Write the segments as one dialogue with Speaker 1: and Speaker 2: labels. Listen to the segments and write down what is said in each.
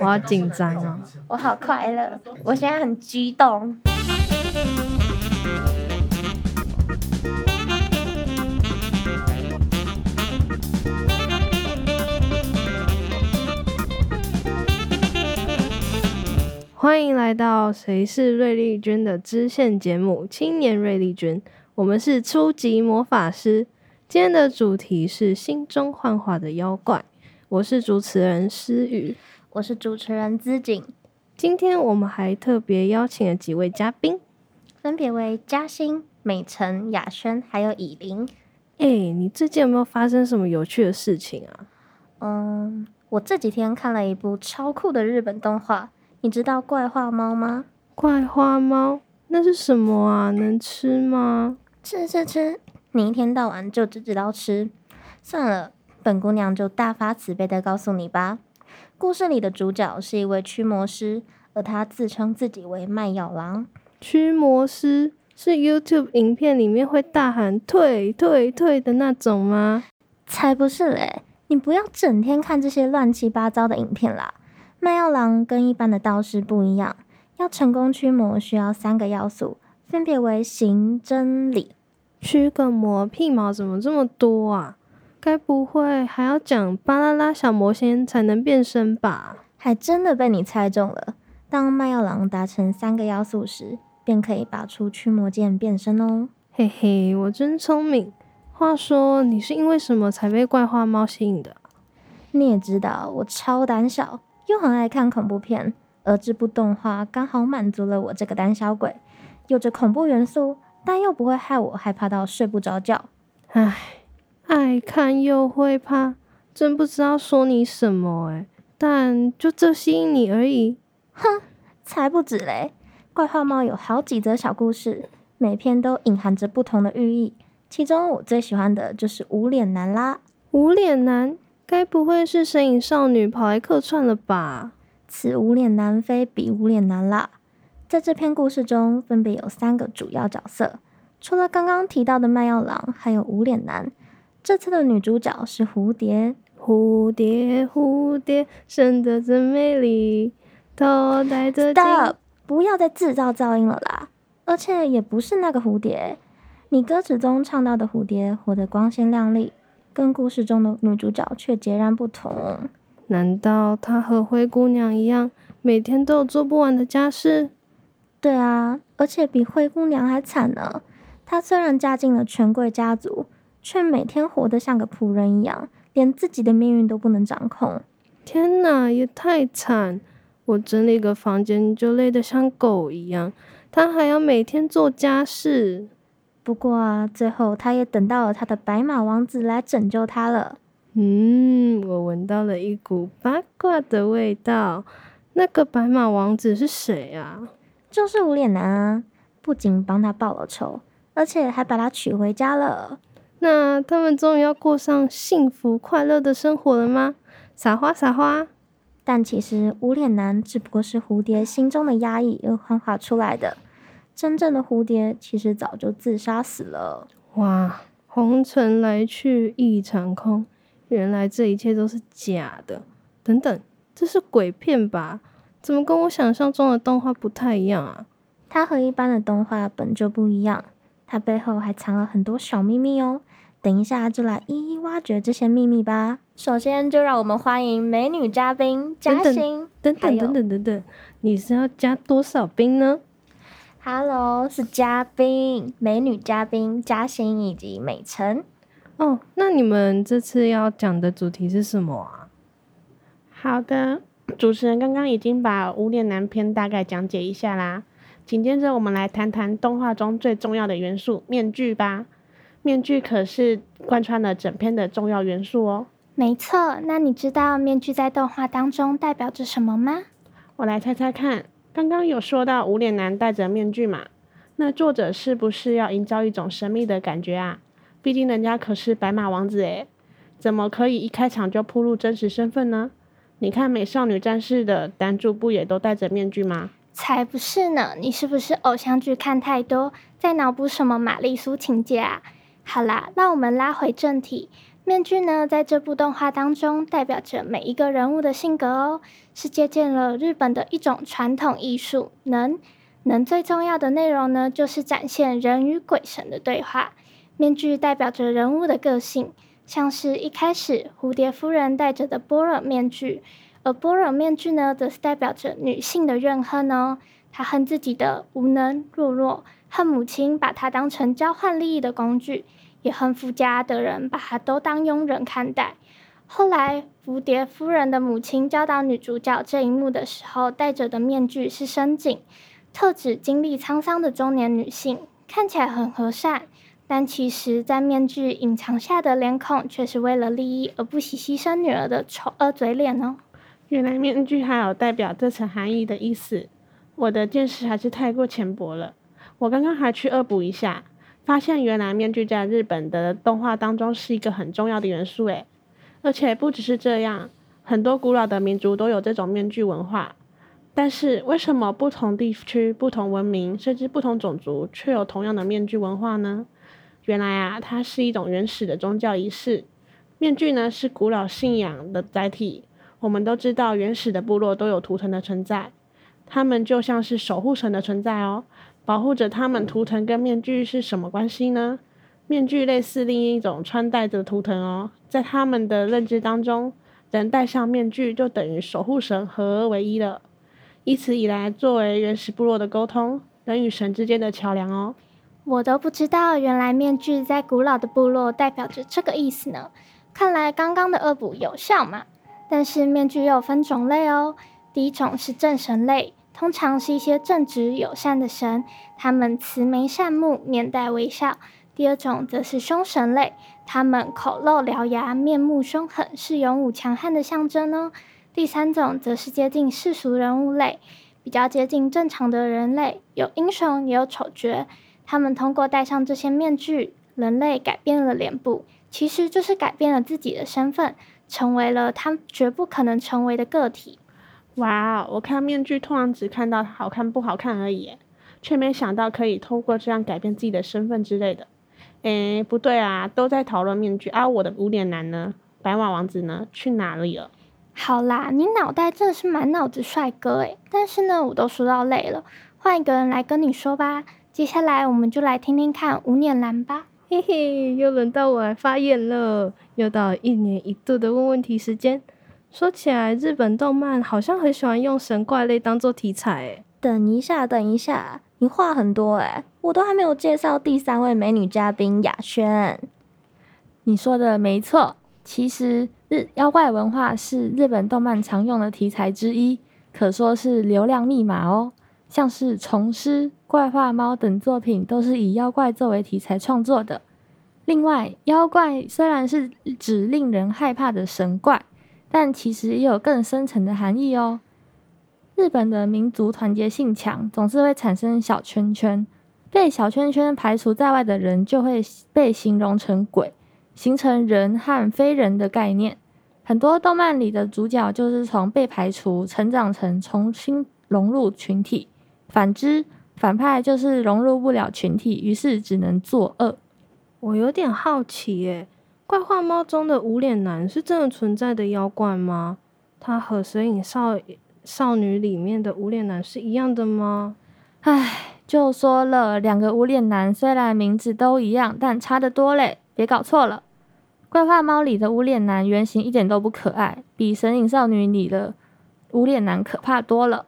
Speaker 1: 我好紧张啊！
Speaker 2: 我好快乐，我现在很激动。
Speaker 1: 欢迎来到《谁是瑞丽君》的支线节目《青年瑞丽君》，我们是初级魔法师。今天的主题是心中幻化的妖怪。我是主持人诗雨，
Speaker 2: 我是主持人资景。
Speaker 1: 今天我们还特别邀请了几位嘉宾，
Speaker 2: 分别为嘉欣、美辰、雅轩，还有以琳。
Speaker 1: 哎、欸，你最近有没有发生什么有趣的事情啊？
Speaker 2: 嗯，我这几天看了一部超酷的日本动画。你知道怪话猫吗？
Speaker 1: 怪话猫那是什么啊？能吃吗？
Speaker 2: 吃吃吃！你一天到晚就只知道吃。算了，本姑娘就大发慈悲的告诉你吧。故事里的主角是一位驱魔师，而他自称自己为卖药郎。
Speaker 1: 驱魔师是 YouTube 影片里面会大喊退退退的那种吗？
Speaker 2: 才不是嘞！你不要整天看这些乱七八糟的影片啦。卖药郎跟一般的道士不一样，要成功驱魔需要三个要素，分别为行、真、理。
Speaker 1: 驱个魔屁毛怎么这么多啊？该不会还要讲巴啦啦小魔仙才能变身吧？
Speaker 2: 还真的被你猜中了。当麦药狼达成三个要素时，便可以拔出驱魔剑变身哦。
Speaker 1: 嘿嘿，我真聪明。话说，你是因为什么才被怪花猫吸引的？
Speaker 2: 你也知道，我超胆小。又很爱看恐怖片，而这部动画刚好满足了我这个胆小鬼，有着恐怖元素，但又不会害我害怕到睡不着觉。
Speaker 1: 唉，爱看又会怕，真不知道说你什么诶，但就这吸引你而已。
Speaker 2: 哼，才不止嘞！怪画猫有好几则小故事，每篇都隐含着不同的寓意。其中我最喜欢的就是无脸男啦。
Speaker 1: 无脸男。该不会是神隐少女跑来客串了吧？
Speaker 2: 此无脸男非彼无脸男啦。在这篇故事中，分别有三个主要角色，除了刚刚提到的卖药郎，还有无脸男。这次的女主角是蝴蝶，
Speaker 1: 蝴蝶，蝴蝶，生得真美丽，头戴着金。
Speaker 2: Stop！不要再制造噪音了啦！而且也不是那个蝴蝶，你歌词中唱到的蝴蝶活得光鲜亮丽。跟故事中的女主角却截然不同。
Speaker 1: 难道她和灰姑娘一样，每天都有做不完的家事？
Speaker 2: 对啊，而且比灰姑娘还惨呢。她虽然嫁进了权贵家族，却每天活得像个仆人一样，连自己的命运都不能掌控。
Speaker 1: 天哪，也太惨！我整理个房间就累得像狗一样，他还要每天做家事。
Speaker 2: 不过啊，最后他也等到了他的白马王子来拯救他了。
Speaker 1: 嗯，我闻到了一股八卦的味道。那个白马王子是谁啊？
Speaker 2: 就是无脸男啊！不仅帮他报了仇，而且还把他娶回家了。
Speaker 1: 那他们终于要过上幸福快乐的生活了吗？撒花撒花！
Speaker 2: 但其实无脸男只不过是蝴蝶心中的压抑而幻化出来的。真正的蝴蝶其实早就自杀死了。
Speaker 1: 哇，红尘来去一场空，原来这一切都是假的。等等，这是鬼片吧？怎么跟我想象中的动画不太一样啊？
Speaker 2: 它和一般的动画本就不一样，它背后还藏了很多小秘密哦。等一下就来一一挖掘这些秘密吧。首先就让我们欢迎美女嘉宾嘉欣。
Speaker 1: 等等等等等等，你是要加多少冰呢
Speaker 2: ？Hello，是嘉宾，美女嘉宾嘉欣以及美辰。
Speaker 1: 哦，那你们这次要讲的主题是什么啊？
Speaker 3: 好的，主持人刚刚已经把无脸男篇大概讲解一下啦。紧接着我们来谈谈动画中最重要的元素——面具吧。面具可是贯穿了整篇的重要元素哦。
Speaker 4: 没错，那你知道面具在动画当中代表着什么吗？
Speaker 3: 我来猜猜看。刚刚有说到无脸男戴着面具嘛？那作者是不是要营造一种神秘的感觉啊？毕竟人家可是白马王子诶，怎么可以一开场就铺露真实身份呢？你看美少女战士的男主不也都戴着面具吗？
Speaker 4: 才不是呢！你是不是偶像剧看太多，在脑补什么玛丽苏情节啊？好啦，让我们拉回正题，面具呢，在这部动画当中代表着每一个人物的性格哦，是借鉴了日本的一种传统艺术。能能最重要的内容呢，就是展现人与鬼神的对话。面具代表着人物的个性，像是一开始蝴蝶夫人戴着的波若面具，而般若面具呢，则是代表着女性的怨恨哦。她恨自己的无能懦弱，恨母亲把她当成交换利益的工具。也恨夫家的人把她都当佣人看待。后来，蝴蝶夫人的母亲教导女主角这一幕的时候，戴着的面具是深井，特指经历沧桑的中年女性，看起来很和善，但其实，在面具隐藏下的脸孔，却是为了利益而不惜牺牲女儿的丑恶嘴脸哦。
Speaker 5: 原来面具还有代表这层含义的意思，我的见识还是太过浅薄了。我刚刚还去恶补一下。发现原来面具在日本的动画当中是一个很重要的元素诶，而且不只是这样，很多古老的民族都有这种面具文化。但是为什么不同地区、不同文明，甚至不同种族却有同样的面具文化呢？原来啊，它是一种原始的宗教仪式。面具呢，是古老信仰的载体。我们都知道，原始的部落都有图腾的存在，他们就像是守护神的存在哦。保护着他们图腾跟面具是什么关系呢？面具类似另一种穿戴的图腾哦，在他们的认知当中，人戴上面具就等于守护神合而为一了。以此以来，作为原始部落的沟通，人与神之间的桥梁哦。
Speaker 4: 我都不知道，原来面具在古老的部落代表着这个意思呢。看来刚刚的恶补有效嘛。但是面具又分种类哦，第一种是正神类。通常是一些正直友善的神，他们慈眉善目，面带微笑。第二种则是凶神类，他们口露獠牙，面目凶狠，是勇武强悍的象征哦。第三种则是接近世俗人物类，比较接近正常的人类，有英雄也有丑角。他们通过戴上这些面具，人类改变了脸部，其实就是改变了自己的身份，成为了他绝不可能成为的个体。
Speaker 5: 哇哦！我看面具通常只看到它好看不好看而已，却没想到可以透过这样改变自己的身份之类的。诶，不对啊，都在讨论面具啊！我的无脸男呢？白马王子呢？去哪里了？
Speaker 4: 好啦，你脑袋真的是满脑子帅哥诶，但是呢，我都说到累了，换一个人来跟你说吧。接下来我们就来听听看无脸男吧。
Speaker 1: 嘿嘿，又轮到我来发言了，又到一年一度的问问题时间。说起来，日本动漫好像很喜欢用神怪类当做题材。诶，
Speaker 6: 等一下，等一下，你话很多诶，我都还没有介绍第三位美女嘉宾雅轩。你说的没错，其实日妖怪文化是日本动漫常用的题材之一，可说是流量密码哦。像是《虫师》《怪画猫》等作品都是以妖怪作为题材创作的。另外，妖怪虽然是指令人害怕的神怪。但其实也有更深层的含义哦。日本的民族团结性强，总是会产生小圈圈，被小圈圈排除在外的人就会被形容成鬼，形成人和非人的概念。很多动漫里的主角就是从被排除成长成重新融入群体，反之，反派就是融入不了群体，于是只能作恶。
Speaker 1: 我有点好奇耶。怪画猫中的无脸男是真的存在的妖怪吗？他和《神隐少少女》里面的无脸男是一样的吗？
Speaker 6: 唉，就说了，两个无脸男虽然名字都一样，但差得多嘞，别搞错了。怪画猫里的无脸男原型一点都不可爱，比《神隐少女》里的无脸男可怕多了。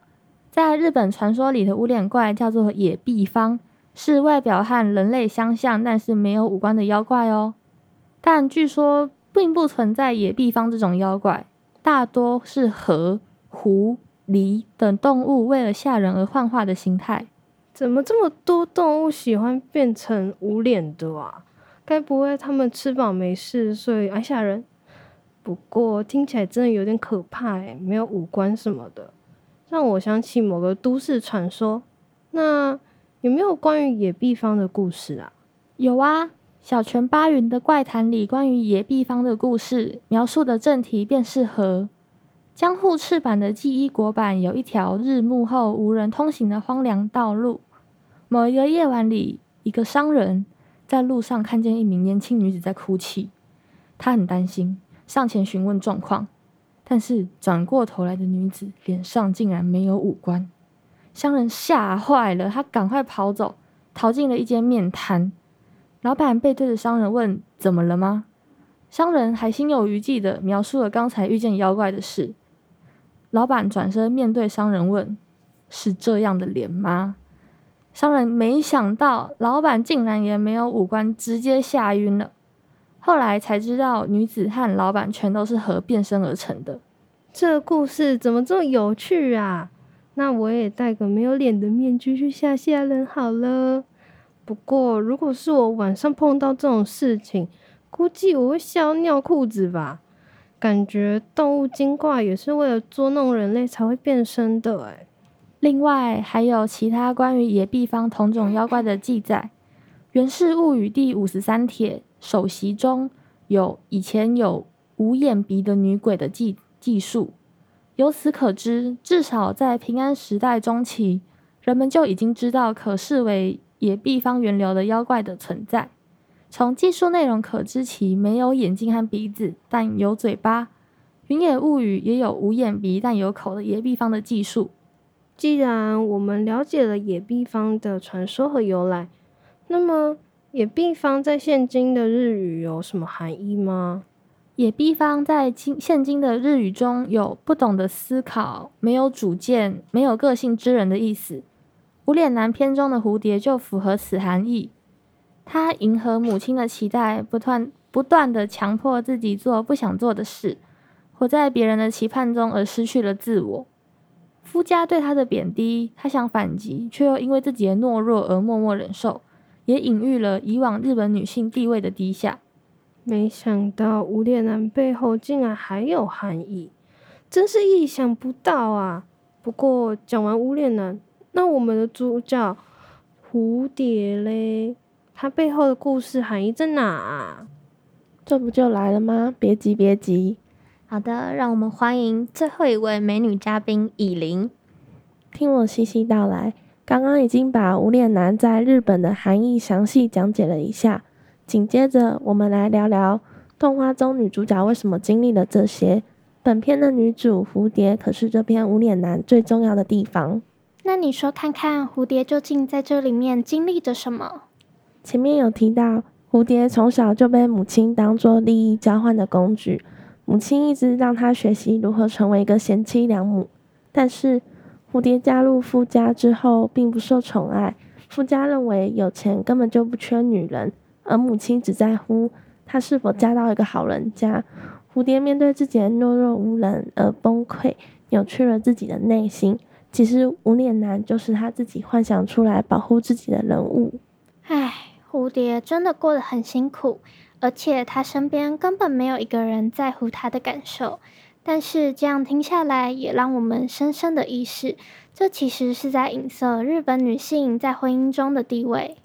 Speaker 6: 在日本传说里的无脸怪叫做野碧方，是外表和人类相像，但是没有五官的妖怪哦。但据说并不存在野碧方这种妖怪，大多是河、狐、狸等动物为了吓人而幻化的形态。
Speaker 1: 怎么这么多动物喜欢变成无脸的啊？该不会它们吃饱没事，所以爱吓人？不过听起来真的有点可怕诶，没有五官什么的，让我想起某个都市传说。那有没有关于野碧方的故事啊？
Speaker 6: 有啊。小泉八云的怪谈里关于野碧方的故事，描述的正题便是河。江户赤坂的纪伊国版有一条日暮后无人通行的荒凉道路。某一个夜晚里，一个商人在路上看见一名年轻女子在哭泣。他很担心，上前询问状况，但是转过头来的女子脸上竟然没有五官。商人吓坏了，他赶快跑走，逃进了一间面摊。老板背对着商人问：“怎么了吗？”商人还心有余悸的描述了刚才遇见妖怪的事。老板转身面对商人问：“是这样的脸吗？”商人没想到老板竟然也没有五官，直接吓晕了。后来才知道，女子和老板全都是和变身而成的。
Speaker 1: 这故事怎么这么有趣啊？那我也戴个没有脸的面具去吓吓人好了。不过，如果是我晚上碰到这种事情，估计我会吓尿裤子吧。感觉动物精怪也是为了捉弄人类才会变身的哎。
Speaker 6: 另外，还有其他关于野地方同种妖怪的记载，《源氏物语》第五十三帖首席中有以前有无眼鼻的女鬼的技技术。由此可知，至少在平安时代中期，人们就已经知道可视为野地方源流的妖怪的存在。从技术内容可知，其没有眼睛和鼻子，但有嘴巴。《云野物语》也有无眼鼻但有口的野地方的技术。
Speaker 1: 既然我们了解了野地方的传说和由来，那么野地方在现今的日语有什么含义吗？
Speaker 6: 野地方在今现今的日语中有不懂得思考、没有主见、没有个性之人的意思。无脸男片中的蝴蝶就符合此含义。他迎合母亲的期待，不断不断地强迫自己做不想做的事，活在别人的期盼中而失去了自我。夫家对他的贬低，他想反击，却又因为自己的懦弱而默默忍受，也隐喻了以往日本女性地位的低下。
Speaker 1: 没想到无脸男背后竟然还有含义，真是意想不到啊！不过讲完无脸男，那我们的主角蝴蝶嘞，它背后的故事含义在哪啊？
Speaker 3: 这不就来了吗？别急，别急。
Speaker 2: 好的，让我们欢迎最后一位美女嘉宾以琳。
Speaker 3: 听我细细道来，刚刚已经把无脸男在日本的含义详细讲解了一下。紧接着，我们来聊聊动画中女主角为什么经历了这些。本片的女主蝴蝶可是这篇无脸男最重要的地方。
Speaker 4: 那你说看看，蝴蝶究竟在这里面经历着什么？
Speaker 3: 前面有提到，蝴蝶从小就被母亲当做利益交换的工具，母亲一直让她学习如何成为一个贤妻良母。但是，蝴蝶加入夫家之后，并不受宠爱。夫家认为有钱根本就不缺女人。而母亲只在乎她是否嫁到一个好人家。蝴蝶面对自己的懦弱无能而崩溃，扭曲了自己的内心。其实无脸男就是他自己幻想出来保护自己的人物。
Speaker 4: 唉，蝴蝶真的过得很辛苦，而且他身边根本没有一个人在乎他的感受。但是这样听下来，也让我们深深的意识，这其实是在影射日本女性在婚姻中的地位。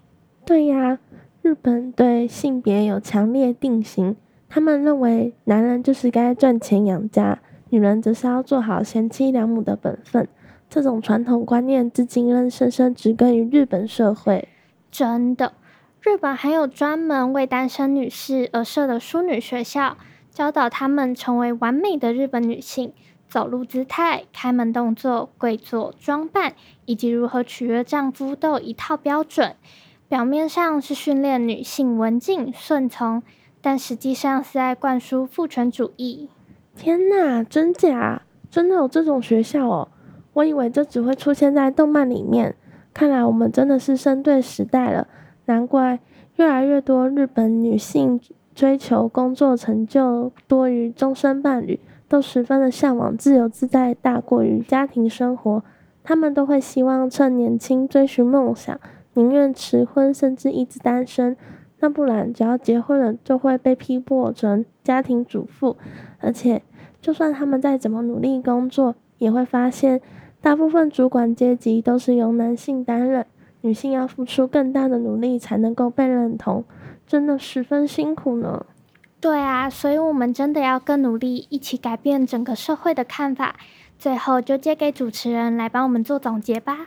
Speaker 3: 对呀。日本对性别有强烈定型，他们认为男人就是该赚钱养家，女人则是要做好贤妻良母的本分。这种传统观念至今仍深深植根于日本社会。
Speaker 4: 真的，日本还有专门为单身女士而设的淑女学校，教导她们成为完美的日本女性，走路姿态、开门动作、跪坐、装扮，以及如何取悦丈夫，都有一套标准。表面上是训练女性文静顺从，但实际上是在灌输父权主义。
Speaker 3: 天哪，真假？真的有这种学校哦？我以为这只会出现在动漫里面。看来我们真的是生对时代了。难怪越来越多日本女性追求工作成就多于终身伴侣，都十分的向往自由自在大过于家庭生活。他们都会希望趁年轻追寻梦想。宁愿迟婚，甚至一直单身，那不然只要结婚了，就会被批驳成家庭主妇。而且，就算他们再怎么努力工作，也会发现大部分主管阶级都是由男性担任，女性要付出更大的努力才能够被认同，真的十分辛苦呢。
Speaker 4: 对啊，所以我们真的要更努力，一起改变整个社会的看法。最后，就借给主持人来帮我们做总结吧。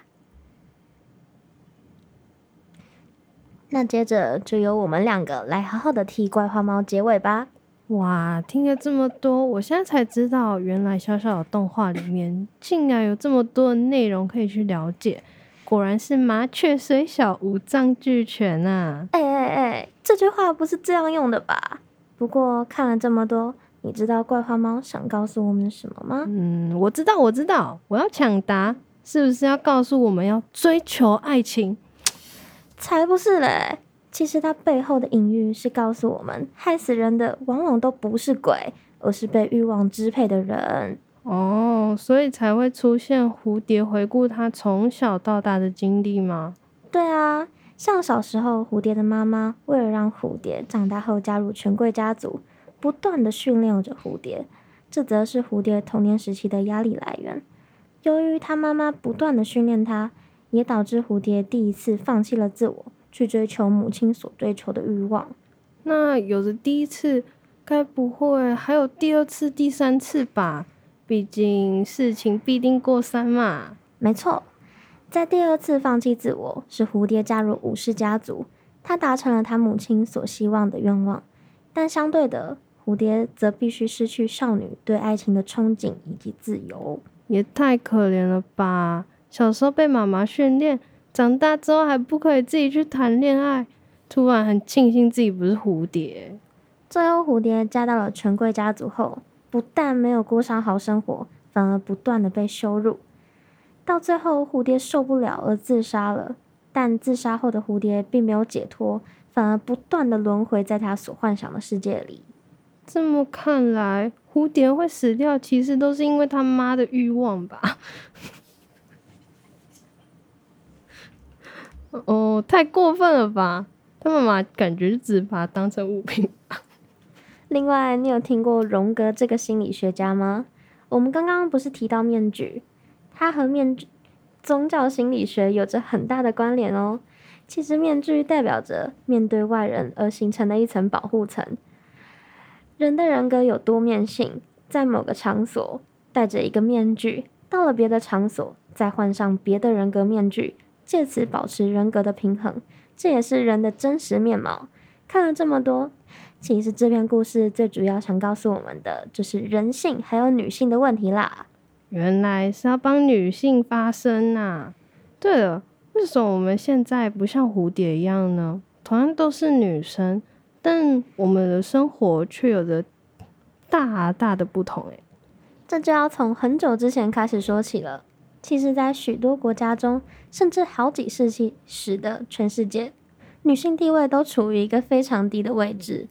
Speaker 2: 那接着就由我们两个来好好的替怪花猫结尾吧。
Speaker 1: 哇，听了这么多，我现在才知道，原来小小的动画里面竟然有这么多的内容可以去了解。果然是麻雀虽小，五脏俱全啊！
Speaker 2: 哎哎哎，这句话不是这样用的吧？不过看了这么多，你知道怪花猫想告诉我们什么吗？
Speaker 1: 嗯，我知道，我知道，我要抢答，是不是要告诉我们要追求爱情？
Speaker 2: 才不是嘞！其实它背后的隐喻是告诉我们，害死人的往往都不是鬼，而是被欲望支配的人。
Speaker 1: 哦，所以才会出现蝴蝶回顾他从小到大的经历吗？
Speaker 2: 对啊，像小时候蝴蝶的妈妈为了让蝴蝶长大后加入权贵家族，不断的训练着蝴蝶，这则是蝴蝶童年时期的压力来源。由于他妈妈不断的训练他，也导致蝴蝶第一次放弃了自我。去追求母亲所追求的欲望，
Speaker 1: 那有着第一次，该不会还有第二次、第三次吧？毕竟事情必定过三嘛。
Speaker 2: 没错，在第二次放弃自我，是蝴蝶加入武士家族，他达成了他母亲所希望的愿望。但相对的，蝴蝶则必须失去少女对爱情的憧憬以及自由，
Speaker 1: 也太可怜了吧！小时候被妈妈训练。长大之后还不可以自己去谈恋爱，突然很庆幸自己不是蝴蝶。
Speaker 2: 最后，蝴蝶嫁到了权贵家族后，不但没有过上好生活，反而不断的被羞辱。到最后，蝴蝶受不了而自杀了。但自杀后的蝴蝶并没有解脱，反而不断的轮回在他所幻想的世界里。
Speaker 1: 这么看来，蝴蝶会死掉，其实都是因为他妈的欲望吧？哦，太过分了吧！他妈妈感觉只把它当成物品。
Speaker 2: 另外，你有听过荣格这个心理学家吗？我们刚刚不是提到面具，它和面具宗教心理学有着很大的关联哦。其实，面具代表着面对外人而形成的一层保护层。人的人格有多面性，在某个场所戴着一个面具，到了别的场所再换上别的人格面具。借此保持人格的平衡，这也是人的真实面貌。看了这么多，其实这篇故事最主要想告诉我们的，就是人性还有女性的问题啦。
Speaker 1: 原来是要帮女性发声呐、啊。对了，为什么我们现在不像蝴蝶一样呢？同样都是女生，但我们的生活却有着大大的不同诶。
Speaker 2: 这就要从很久之前开始说起了。其实，在许多国家中，甚至好几世纪时的全世界，女性地位都处于一个非常低的位置。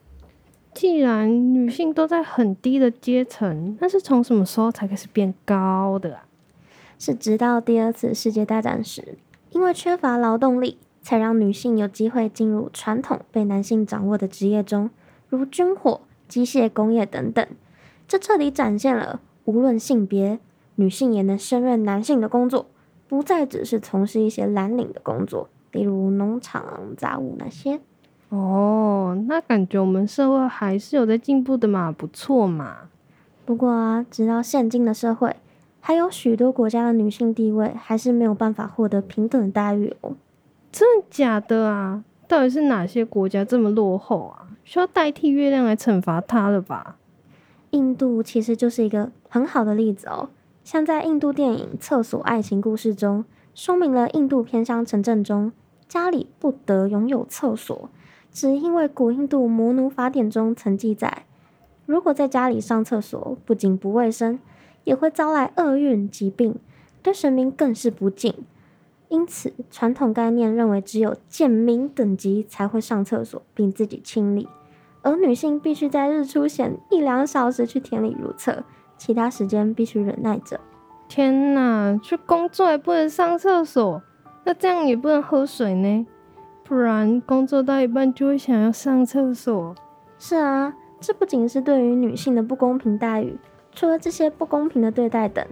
Speaker 1: 既然女性都在很低的阶层，那是从什么时候才开始变高的？
Speaker 2: 是直到第二次世界大战时，因为缺乏劳动力，才让女性有机会进入传统被男性掌握的职业中，如军火、机械工业等等。这彻底展现了无论性别。女性也能胜任男性的工作，不再只是从事一些蓝领的工作，例如农场、杂务那些。
Speaker 1: 哦，那感觉我们社会还是有在进步的嘛，不错嘛。
Speaker 2: 不过啊，直到现今的社会，还有许多国家的女性地位还是没有办法获得平等的待遇哦。
Speaker 1: 真的假的啊？到底是哪些国家这么落后啊？需要代替月亮来惩罚它了吧？
Speaker 2: 印度其实就是一个很好的例子哦。像在印度电影《厕所爱情故事》中，说明了印度偏乡城镇中家里不得拥有厕所，只因为古印度摩奴法典中曾记载，如果在家里上厕所，不仅不卫生，也会招来厄运疾病，对神明更是不敬。因此，传统概念认为只有贱民等级才会上厕所并自己清理，而女性必须在日出前一两小时去田里如厕。其他时间必须忍耐着。
Speaker 1: 天哪，去工作也不能上厕所，那这样也不能喝水呢？不然工作到一半就会想要上厕所。
Speaker 2: 是啊，这不仅是对于女性的不公平待遇，除了这些不公平的对待等，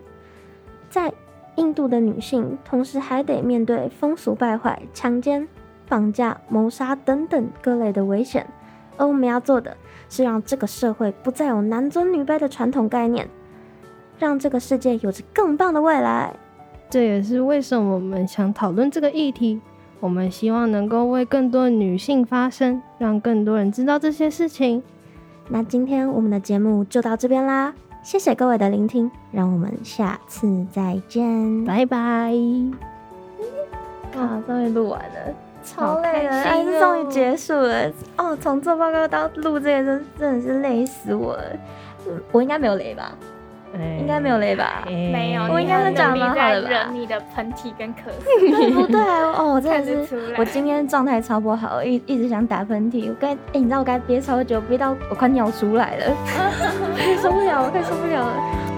Speaker 2: 在印度的女性同时还得面对风俗败坏、强奸、绑架、谋杀等等各类的危险。而我们要做的是让这个社会不再有男尊女卑的传统概念，让这个世界有着更棒的未来。
Speaker 1: 这也是为什么我们想讨论这个议题。我们希望能够为更多女性发声，让更多人知道这些事情。
Speaker 2: 那今天我们的节目就到这边啦，谢谢各位的聆听，让我们下次再见，
Speaker 1: 拜拜。
Speaker 2: 好，终于录完了，超累了，
Speaker 1: 好开心
Speaker 2: 终于结束了。哦，从做报告到录这个，真真的是累死我了。我应该没有累吧？应该没有累吧？
Speaker 4: 没有，
Speaker 2: 我应该是长得蛮好的吧
Speaker 4: 你在忍你的喷嚏跟咳嗽，
Speaker 2: 对不对？哦，我真的是
Speaker 4: 看得出来，
Speaker 2: 我今天状态超不好，一一直想打喷嚏。我该，哎、你知道我该憋超久，憋到我快尿出来了，快受不了我，快受不了了。